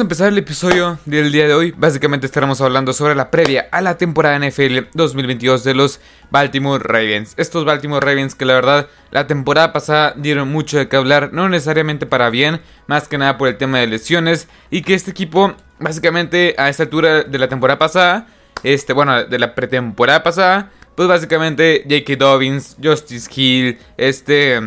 empezar el episodio del día de hoy. Básicamente estaremos hablando sobre la previa a la temporada NFL 2022 de los Baltimore Ravens. Estos Baltimore Ravens que la verdad la temporada pasada dieron mucho de qué hablar, no necesariamente para bien, más que nada por el tema de lesiones y que este equipo básicamente a esta altura de la temporada pasada, este bueno, de la pretemporada pasada, pues básicamente J.K. Dobbins, Justice Hill, este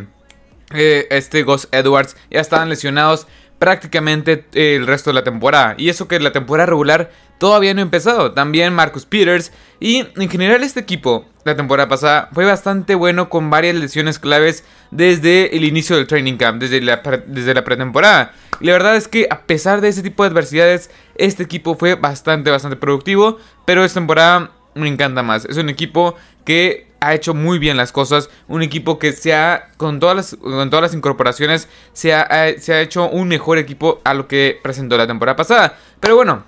eh, este Gus Edwards ya estaban lesionados prácticamente eh, el resto de la temporada. Y eso que la temporada regular todavía no ha empezado. También Marcus Peters. Y en general este equipo, la temporada pasada, fue bastante bueno con varias lesiones claves desde el inicio del training camp, desde la, desde la pretemporada. Y la verdad es que a pesar de ese tipo de adversidades, este equipo fue bastante, bastante productivo. Pero esta temporada me encanta más. Es un equipo que ha hecho muy bien las cosas. Un equipo que se ha, con todas las, con todas las incorporaciones, se ha, se ha hecho un mejor equipo a lo que presentó la temporada pasada. Pero bueno,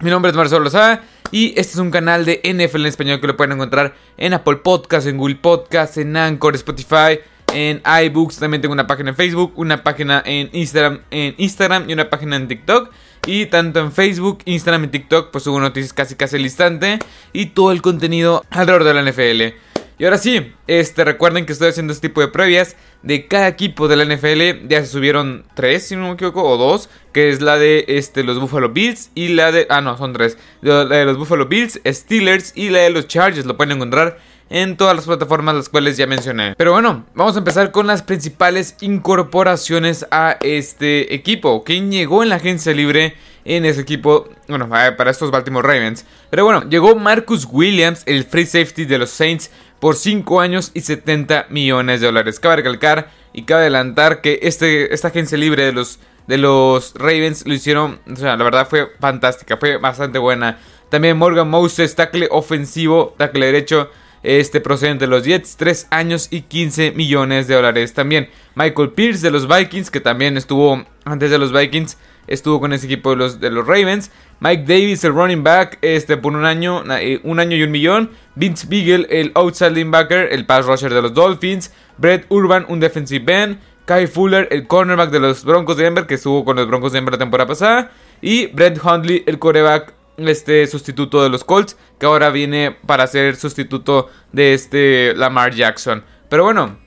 mi nombre es Marcelo Lozada y este es un canal de NFL en español que lo pueden encontrar en Apple Podcasts, en Google Podcasts, en Anchor, Spotify, en iBooks. También tengo una página en Facebook, una página en Instagram, en Instagram y una página en TikTok. Y tanto en Facebook, Instagram y TikTok, pues subo noticias casi casi al instante y todo el contenido alrededor de la NFL. Y ahora sí, este, recuerden que estoy haciendo este tipo de previas de cada equipo de la NFL. Ya se subieron tres, si no me equivoco, o dos, que es la de este, los Buffalo Bills y la de... Ah, no, son tres. La de los Buffalo Bills, Steelers y la de los Chargers. Lo pueden encontrar en todas las plataformas las cuales ya mencioné. Pero bueno, vamos a empezar con las principales incorporaciones a este equipo. ¿Quién llegó en la agencia libre en ese equipo? Bueno, para estos Baltimore Ravens. Pero bueno, llegó Marcus Williams, el free safety de los Saints por 5 años y 70 millones de dólares. Cabe recalcar y cabe adelantar que este, esta agencia libre de los, de los Ravens lo hicieron, o sea, la verdad fue fantástica, fue bastante buena. También Morgan Moses, tackle ofensivo, tackle derecho, este procedente de los Jets, 3 años y 15 millones de dólares. También Michael Pierce de los Vikings, que también estuvo antes de los Vikings, estuvo con ese equipo de los, de los Ravens. Mike Davis, el running back, este, por un año, eh, un año y un millón. Vince Beagle, el outside linebacker, el pass rusher de los Dolphins. Brett Urban, un defensive end. Kai Fuller, el cornerback de los Broncos de Denver, que estuvo con los Broncos de Denver la temporada pasada. Y Brett Hundley, el coreback este sustituto de los Colts, que ahora viene para ser sustituto de este Lamar Jackson. Pero bueno,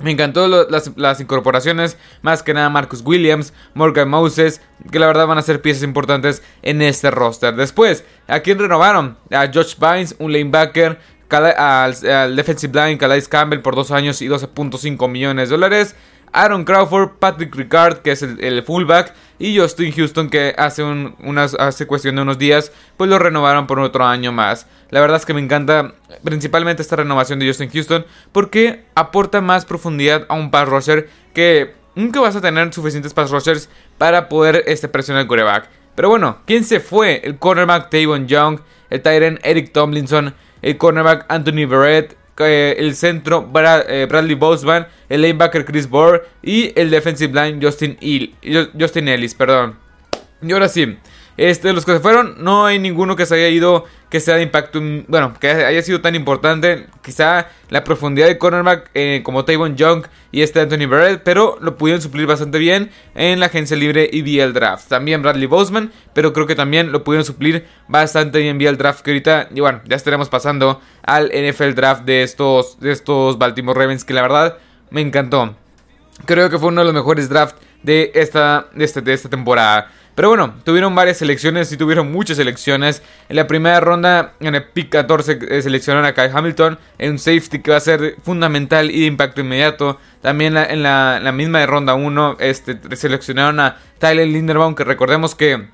me encantó las, incorporaciones, más que nada Marcus Williams, Morgan Moses, que la verdad van a ser piezas importantes en este roster. Después, ¿a quién renovaron? A Josh Bynes, un lanebacker, al, defensive line Calais Campbell por 2 años y 12.5 millones de dólares. Aaron Crawford, Patrick Ricard, que es el, fullback, y Justin Houston, que hace, unas, hace cuestión de unos días, pues lo renovaron por otro año más. La verdad es que me encanta principalmente esta renovación de Justin Houston, porque aporta más profundidad a un pass rusher que nunca vas a tener suficientes pass rushers para poder este, presionar el quarterback. Pero bueno, ¿quién se fue? El cornerback Tavon Young, el Tyrant Eric Tomlinson, el cornerback Anthony Barrett, eh, el centro eh, Bradley Boseman, el linebacker Chris Bohr y el defensive line Justin, Justin Ellis. Perdón. Y ahora sí, este, los que se fueron, no hay ninguno que se haya ido que sea de impacto, bueno, que haya sido tan importante. Quizá la profundidad de cornerback eh, como Tavon Young y este Anthony Barrett, pero lo pudieron suplir bastante bien en la agencia libre y vía el draft. También Bradley Boseman, pero creo que también lo pudieron suplir bastante bien vía el draft. Que ahorita, y bueno, ya estaremos pasando al NFL draft de estos, de estos Baltimore Ravens, que la verdad me encantó. Creo que fue uno de los mejores drafts de esta, de, este, de esta temporada. Pero bueno, tuvieron varias selecciones y tuvieron muchas selecciones. En la primera ronda, en el pick 14, eh, seleccionaron a Kai Hamilton, en un safety que va a ser fundamental y de impacto inmediato. También en la, misma de ronda 1, este, seleccionaron a Tyler Linderbaum, que recordemos que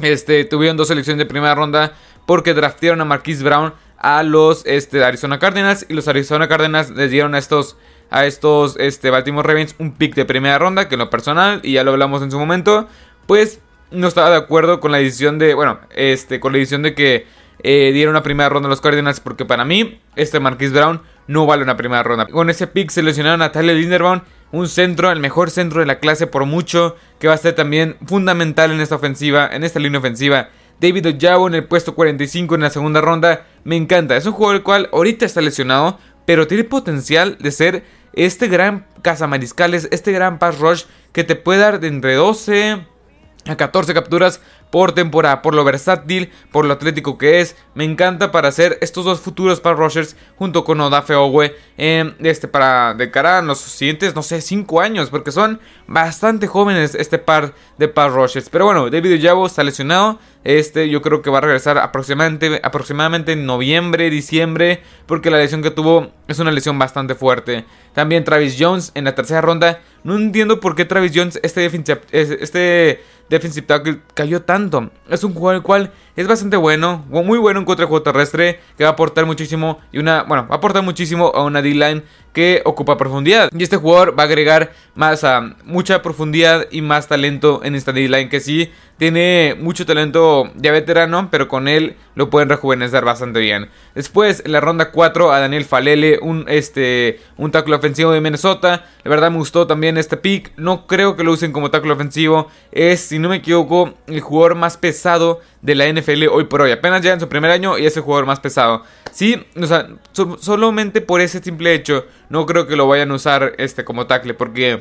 este, tuvieron dos selecciones de primera ronda porque draftearon a Marquise Brown a los este, Arizona Cardinals y los Arizona Cardinals les dieron a estos a estos este, Baltimore Ravens un pick de primera ronda que en lo personal y ya lo hablamos en su momento pues no estaba de acuerdo con la decisión de, bueno, este, con la decisión de que eh, dieron una primera ronda a los Cardinals porque para mí este Marquis Brown no vale una primera ronda. Con ese pick seleccionaron a Tyler Linderbaum, un centro, el mejor centro de la clase por mucho, que va a ser también fundamental en esta ofensiva, en esta línea ofensiva. David Ojabo en el puesto 45 en la segunda ronda, me encanta. Es un jugador el cual ahorita está lesionado, pero tiene potencial de ser este gran cazamariscales, este gran pass rush que te puede dar de entre 12 a 14 capturas por temporada, por lo versátil, por lo atlético que es. Me encanta para hacer estos dos futuros para rushers junto con Odafe Owe eh, este, para de cara a los siguientes, no sé, 5 años, porque son bastante jóvenes este par de pass rushers. Pero bueno, David Yabo está lesionado. Este yo creo que va a regresar aproximadamente, aproximadamente en noviembre, diciembre, porque la lesión que tuvo es una lesión bastante fuerte. También Travis Jones en la tercera ronda. No entiendo por qué Travis Jones, este defensive, este defensive tackle, cayó tanto. Es un jugador el cual es bastante bueno, muy bueno en contra de juego terrestre, que va a aportar muchísimo y una, bueno, va a aportar muchísimo a una D-line que ocupa profundidad. Y este jugador va a agregar mucha profundidad y más talento en esta D-line que sí tiene mucho talento ya veterano, pero con él lo pueden rejuvenecer bastante bien. Después, en la ronda 4, a Daniel Falele, un, este, un tackle ofensivo de Minnesota. La verdad me gustó también este pick. No creo que lo usen como tackle ofensivo. Es, si no me equivoco, el jugador más pesado de la NFL hoy por hoy. Apenas ya en su primer año y es el jugador más pesado. Sí, o sea, solamente por ese simple hecho, no creo que lo vayan a usar este como tackle. Porque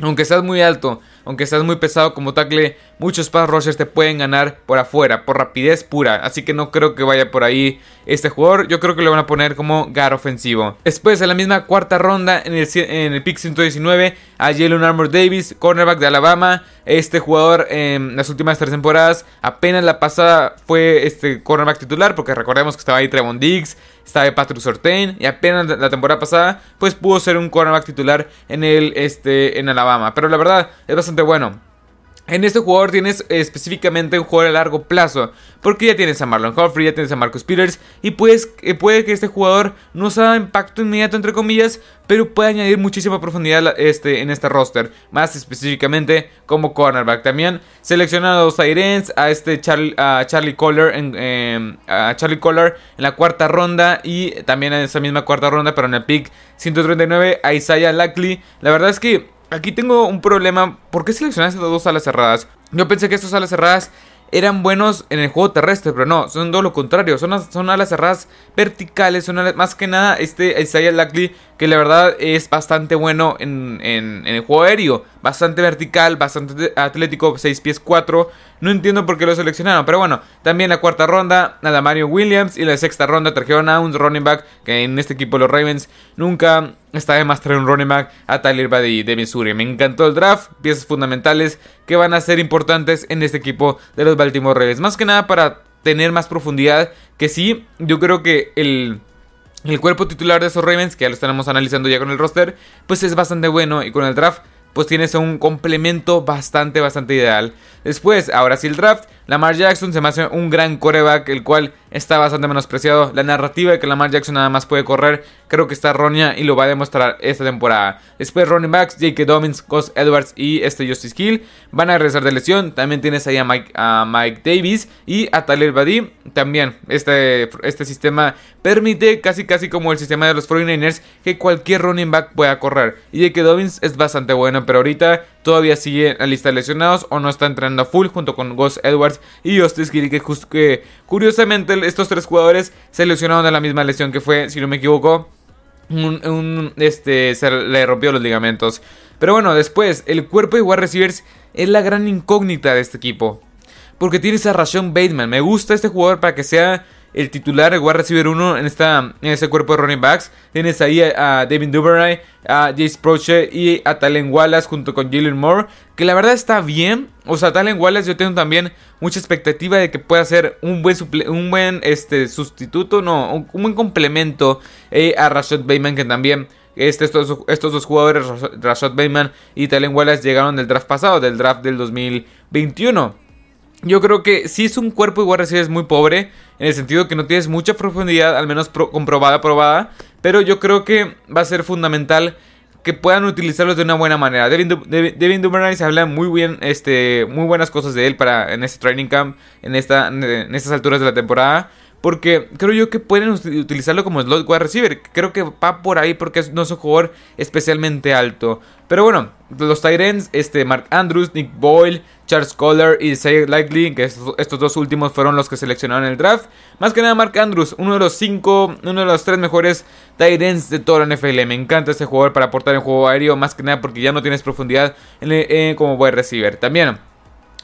aunque seas muy alto, aunque seas muy pesado como tackle, muchos pass rushers te pueden ganar por afuera, por rapidez pura. Así que no creo que vaya por ahí este jugador. Yo creo que lo van a poner como gar ofensivo. Después, en la misma cuarta ronda, en el, en el pick 119, a Jalen Armour Davis, cornerback de Alabama. Este jugador en las últimas tres temporadas, apenas la pasada fue este cornerback titular, porque recordemos que estaba ahí Trevon Diggs, estaba Patrick Sortain, y apenas la temporada pasada, pues pudo ser un cornerback titular en el este en Alabama. Pero la verdad es bastante bueno. En este jugador tienes específicamente un jugador a largo plazo. Porque ya tienes a Marlon Humphrey, ya tienes a Marcus Peters. Y pues, puede que este jugador no sea impacto inmediato, entre comillas. Pero puede añadir muchísima profundidad este, en este roster. Más específicamente como cornerback. También seleccionan a los Tyrants. A este Charlie, Collar. En, em, a Charlie Collar en la cuarta ronda. Y también en esa misma cuarta ronda. Pero en el pick 139. A Isaiah Lackley. La verdad es que Aquí tengo un problema. ¿Por qué seleccionaste dos alas cerradas? Yo pensé que estas alas cerradas eran buenos en el juego terrestre, pero no, son todo lo contrario. Son, son alas cerradas verticales. Son más que nada este Isaiah Lackley, que la verdad es bastante bueno en, el juego aéreo. Bastante vertical, bastante atlético, 6 pies 4. No entiendo por qué lo seleccionaron, pero bueno. También la cuarta ronda, nada Mario Williams. Y la sexta ronda trajeron a un running back, que en este equipo los Ravens nunca está de más traer un running back a Tyler Buddy de Missouri. Me encantó el draft, piezas fundamentales que van a ser importantes en este equipo de los Baltimore Ravens. Más que nada para tener más profundidad, que sí, yo creo que el... El cuerpo titular de esos Ravens, que ya lo estamos analizando ya con el roster, pues es bastante bueno y con el draft pues tienes un complemento bastante, bastante ideal. Después, ahora sí el draft, Lamar Jackson se me hace un gran coreback, el cual está bastante menospreciado. La narrativa de que Lamar Jackson nada más puede correr, creo que está errónea y lo va a demostrar esta temporada. Después running backs, J.K. Dobbins, Cos Edwards y este Justice Hill van a regresar de lesión. También tienes ahí a Mike, Davis y a Tyler Badie. También este, este sistema permite, casi casi como el sistema de los 49ers, que cualquier running back pueda correr. Y J.K. Dobbins es bastante bueno, pero ahorita todavía sigue en la lista de lesionados o no está entrenando a full junto con Gus Edwards y Justice Hill, que, que curiosamente estos tres jugadores se lesionaron de la misma lesión que fue, si no me equivoco, un, este, se le rompió los ligamentos. Pero bueno, después, el cuerpo de wide receivers es la gran incógnita de este equipo. Porque tienes a Rashon Bateman. Me gusta este jugador para que sea el titular, el wide receiver 1 en, esta, en este cuerpo de running backs. Tienes ahí a, David Duvernay, a Jace Proche y a Talen Wallace junto con Jalen Moore. Que la verdad está bien. O sea, Talen Wallace yo tengo también mucha expectativa de que pueda ser un buen, un buen este, sustituto, no, un, buen complemento eh, a Rashad Bateman que también... Este, estos, estos dos jugadores, Rashad Bateman y Talen Wallace, llegaron del draft pasado, del draft del 2021. Yo creo que si es un cuerpo igual es muy pobre, en el sentido que no tienes mucha profundidad, al menos comprobada, probada, pero yo creo que va a ser fundamental que puedan utilizarlos de una buena manera. Devin, Devin Duvernay se habla muy bien, este, muy buenas cosas de él para en este training camp, en esta, en estas alturas de la temporada. Porque creo yo que pueden utilizarlo como slot wide receiver. Creo que va por ahí porque no es un jugador especialmente alto. Pero bueno, los Tyrants, este, Mark Andrews, Nick Boyle, Charles Collar y Say Likely, que estos, dos últimos fueron los que seleccionaron el draft. Más que nada Mark Andrews, uno de los cinco, uno de los tres mejores Tyrants de toda la NFL. Me encanta este jugador para aportar en juego aéreo, más que nada porque ya no tienes profundidad en, como wide receiver. También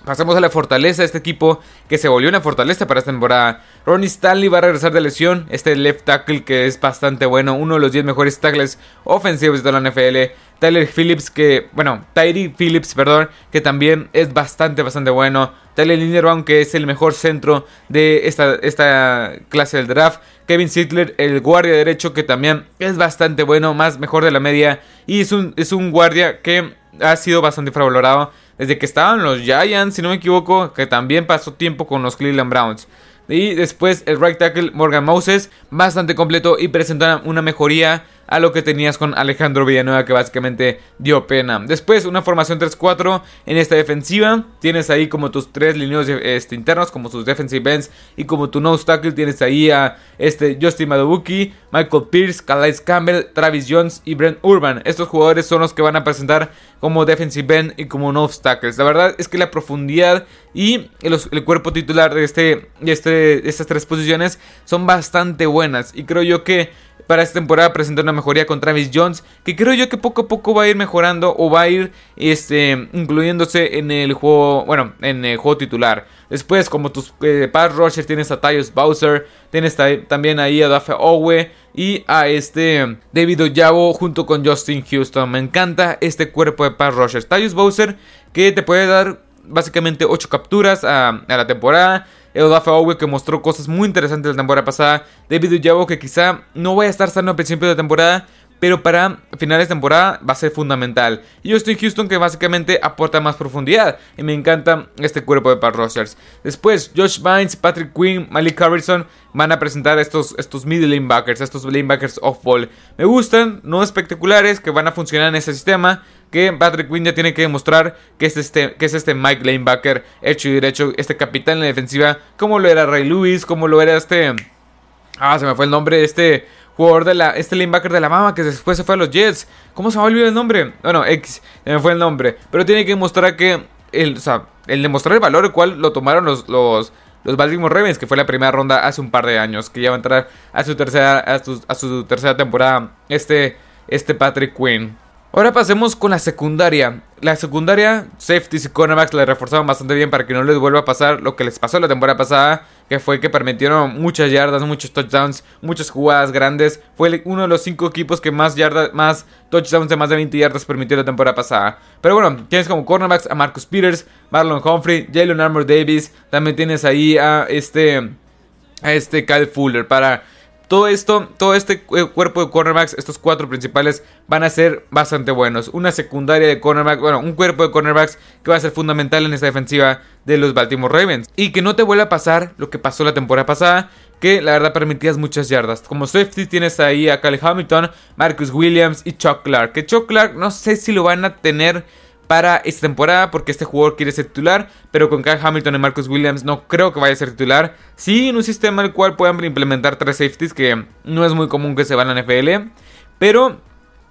Pasamos a la fortaleza este equipo que se volvió una fortaleza para esta temporada. Ronnie Stanley va a regresar de lesión. Este left tackle que es bastante bueno, uno de los 10 mejores tackles ofensivos de la NFL. Tyler Phillips que, bueno, Tyree Phillips, perdón, que también es bastante, bastante bueno. Tyler Linderbaum que es el mejor centro de esta, esta clase del draft. Kevin Sittler, el guardia derecho que también es bastante bueno, más mejor de la media. Y es un, es un guardia que ha sido bastante infravalorado desde que estaban los Giants, si no me equivoco, que también pasó tiempo con los Cleveland Browns. Y después el right tackle Morgan Moses, bastante completo y presenta una mejoría a lo que tenías con Alejandro Villanueva que básicamente dio pena. Después una formación 3-4 en esta defensiva. Tienes ahí como tus tres líneas este, internos como sus defensive ends y como tu nose tackle tienes ahí a este Justin Madubuki, Michael Pierce, Calais Campbell, Travis Jones y Brent Urban. Estos jugadores son los que van a presentar como defensive end y como nose tackles. La verdad es que la profundidad y el, cuerpo titular de, este, de, este, de estas tres posiciones son bastante buenas y creo yo que para esta temporada presenta una mejoría con Travis Jones, que creo yo que poco a poco va a ir mejorando o va a ir este, incluyéndose en el juego, bueno, en el juego titular. Después, como tus eh, pass tienes a Tyus Bowser, tienes también ahí a Dafe Owe y a este David Oyabo junto con Justin Houston. Me encanta este cuerpo de pass rushers. Tyus Bowser que te puede dar básicamente 8 capturas a, la temporada. Edodafe Owe que mostró cosas muy interesantes la temporada pasada. David Ujabo que quizá no vaya a estar sano al principio de la temporada, pero para finales de temporada va a ser fundamental. Y yo estoy en Houston que básicamente aporta más profundidad. Y me encanta este cuerpo de pass rushers. Después, Josh Vines, Patrick Quinn, Malik Harrison van a presentar estos, estos middle linebackers, estos linebackers off-ball. Me gustan, no espectaculares, que van a funcionar en ese sistema. Que Patrick Quinn ya tiene que demostrar que es este, que es este Mike linebacker hecho y derecho, este capitán en la defensiva, como lo era Ray Lewis, como lo era este... Ah, se me fue el nombre, este jugador de la, este linebacker de la mama que después se fue a los Jets. ¿Cómo se me olvidar el nombre? Bueno, X, me fue el nombre. Pero tiene que demostrar que, el, o sea, el demostrar el valor el cual lo tomaron los, los, los Baltimore Ravens, que fue la primera ronda hace un par de años, que ya va a entrar a su tercera, a su, a su tercera temporada, este, este Patrick Quinn. Ahora pasemos con la secundaria. La secundaria, safeties y cornerbacks la reforzaron bastante bien para que no les vuelva a pasar lo que les pasó la temporada pasada, que fue que permitieron muchas yardas, muchos touchdowns, muchas jugadas grandes. Fue uno de los cinco equipos que más yardas, más touchdowns de más de 20 yardas permitió la temporada pasada. Pero bueno, tienes como cornerbacks a Marcus Peters, Marlon Humphrey, Jalen Armour Davis. También tienes ahí a este, a este Kyle Fuller para todo esto, todo este cuerpo de cornerbacks, estos cuatro principales, van a ser bastante buenos. Una secundaria de cornerbacks, bueno, un cuerpo de cornerbacks que va a ser fundamental en esta defensiva de los Baltimore Ravens. Y que no te vuelva a pasar lo que pasó la temporada pasada, que la verdad permitías muchas yardas. Como safety tienes ahí a Caleb Hamilton, Marcus Williams y Chuck Clark. Que Chuck Clark no sé si lo van a tener para esta temporada porque este jugador quiere ser titular, pero con Kyle Hamilton y Marcus Williams no creo que vaya a ser titular. Sí, en un sistema el cual puedan implementar tres safeties, que no es muy común que se van a la NFL, pero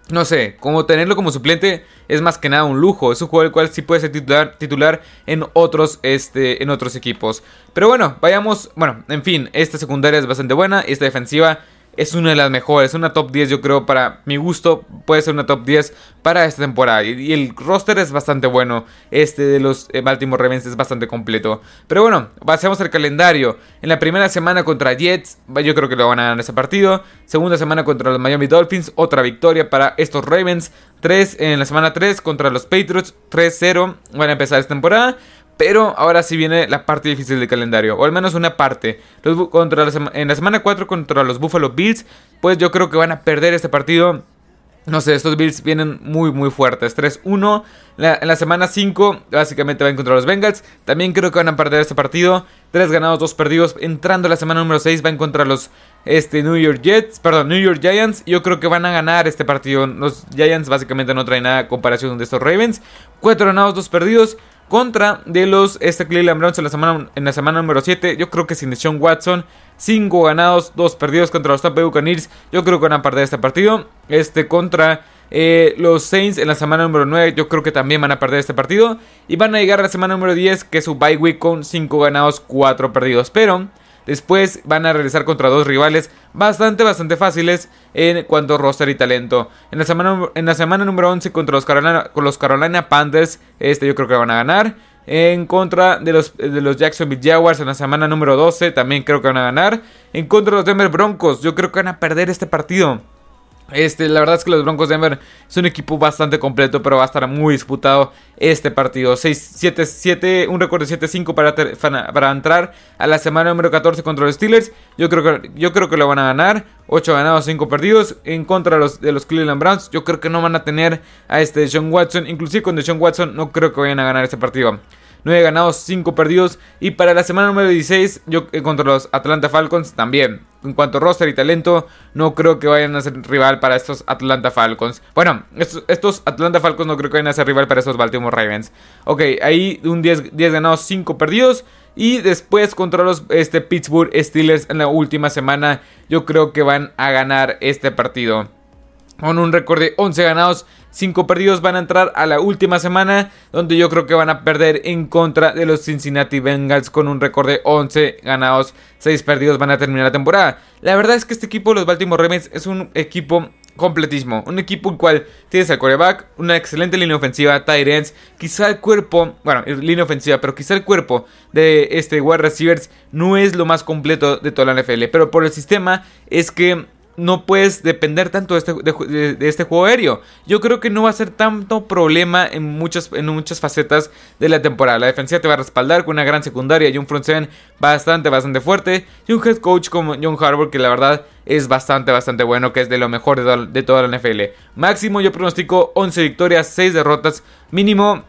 no sé, como tenerlo como suplente es más que nada un lujo. Es un jugador el cual sí puede ser titular, titular en, otros, este, en otros equipos. Pero bueno, vayamos. Bueno, en fin, esta secundaria es bastante buena. Esta defensiva es una de las mejores, una top 10 yo creo para mi gusto, puede ser una top 10 para esta temporada. Y, el roster es bastante bueno, este de los eh, Baltimore Ravens es bastante completo. Pero bueno, pasemos el calendario. En la primera semana contra Jets, yo creo que lo van a ganar ese partido. Segunda semana contra los Miami Dolphins, otra victoria para estos Ravens. 3 en la semana 3 contra los Patriots, 3-0 van a empezar esta temporada. Pero ahora sí viene la parte difícil del calendario, o al menos una parte. contra en la semana 4 contra los Buffalo Bills, pues yo creo que van a perder este partido. No sé, estos Bills vienen muy, muy fuertes. 3-1. en la semana 5, básicamente van contra los Bengals. También creo que van a perder este partido. 3 ganados, 2 perdidos. Entrando la semana número 6, van contra los este, New York Jets. Perdón, New York Giants. Yo creo que van a ganar este partido. Los Giants básicamente no traen nada a comparación de estos Ravens. 4 ganados, 2 perdidos contra de los este Cleveland Browns en la semana, en la semana número 7. Yo creo que sin Sean Watson, 5 ganados, 2 perdidos contra los Tampa Bay. Yo creo que van a perder este partido. Este contra eh, los Saints en la semana número 9. Yo creo que también van a perder este partido. Y van a llegar a la semana número 10, que es su bye week con 5 ganados, 4 perdidos. Pero Después van a regresar contra dos rivales bastante, bastante fáciles en cuanto a roster y talento. En la semana, en la semana número 11 contra los Carolina, los Carolina Panthers, este yo creo que van a ganar. En contra de los, de los Jacksonville Jaguars en la semana número 12, también creo que van a ganar. En contra de los Denver Broncos, yo creo que van a perder este partido. Este, la verdad es que los Broncos de Denver es un equipo bastante completo, pero va a estar muy disputado este partido. 6-7-7, un récord de 7-5 para, para entrar a la semana número 14 contra los Steelers. Yo creo que, yo creo que lo van a ganar. 8 ganados, 5 perdidos. En contra de los, de los Cleveland Browns, yo creo que no van a tener a este Sean Watson. Inclusive con Sean Watson no creo que vayan a ganar este partido. 9 ganados, 5 perdidos. Y para la semana número 16, yo eh, contra los Atlanta Falcons también. En cuanto a roster y talento, no creo que vayan a ser rival para estos Atlanta Falcons. Bueno, estos, Atlanta Falcons no creo que vayan a ser rival para estos Baltimore Ravens. Ok, ahí un 10, 10 ganados, 5 perdidos. Y después contra los este, Pittsburgh Steelers en la última semana, yo creo que van a ganar este partido. Con un récord de 11 ganados, 5 perdidos van a entrar a la última semana, donde yo creo que van a perder en contra de los Cincinnati Bengals con un récord de 11 ganados, 6 perdidos van a terminar la temporada. La verdad es que este equipo, los Baltimore Ravens, es un equipo completismo. Un equipo en cual tienes al coreback, una excelente línea ofensiva, tight ends, quizá el cuerpo, bueno, línea ofensiva, pero quizá el cuerpo de este wide receivers no es lo más completo de toda la NFL, pero por el sistema es que no puedes depender tanto de este, de, este, juego aéreo. Yo creo que no va a ser tanto problema en muchas, en muchas facetas de la temporada. La defensiva te va a respaldar con una gran secundaria y un front bastante, bastante fuerte. Y un head coach como John Harbour que la verdad es bastante, bastante bueno, que es de lo mejor de, de toda la NFL. Máximo yo pronostico 11 victorias, 6 derrotas. Mínimo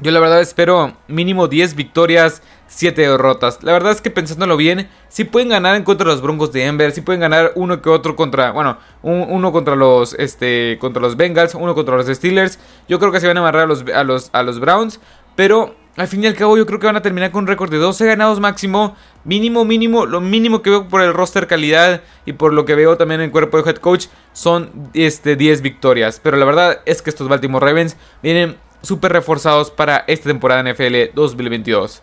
yo la verdad espero mínimo 10 victorias, 7 derrotas. La verdad es que pensándolo bien, si pueden ganar en contra de los Broncos de Denver, si pueden ganar uno que otro contra, bueno, uno contra los, este, contra los Bengals, uno contra los Steelers. Yo creo que se van a amarrar a los, a los, a los Browns, pero al fin y al cabo yo creo que van a terminar con un récord de 12 ganados máximo, mínimo, mínimo, lo mínimo que veo por el roster calidad y por lo que veo también en el cuerpo de head coach son este, 10 victorias. Pero la verdad es que estos Baltimore Ravens vienen súper reforzados para esta temporada NFL 2022.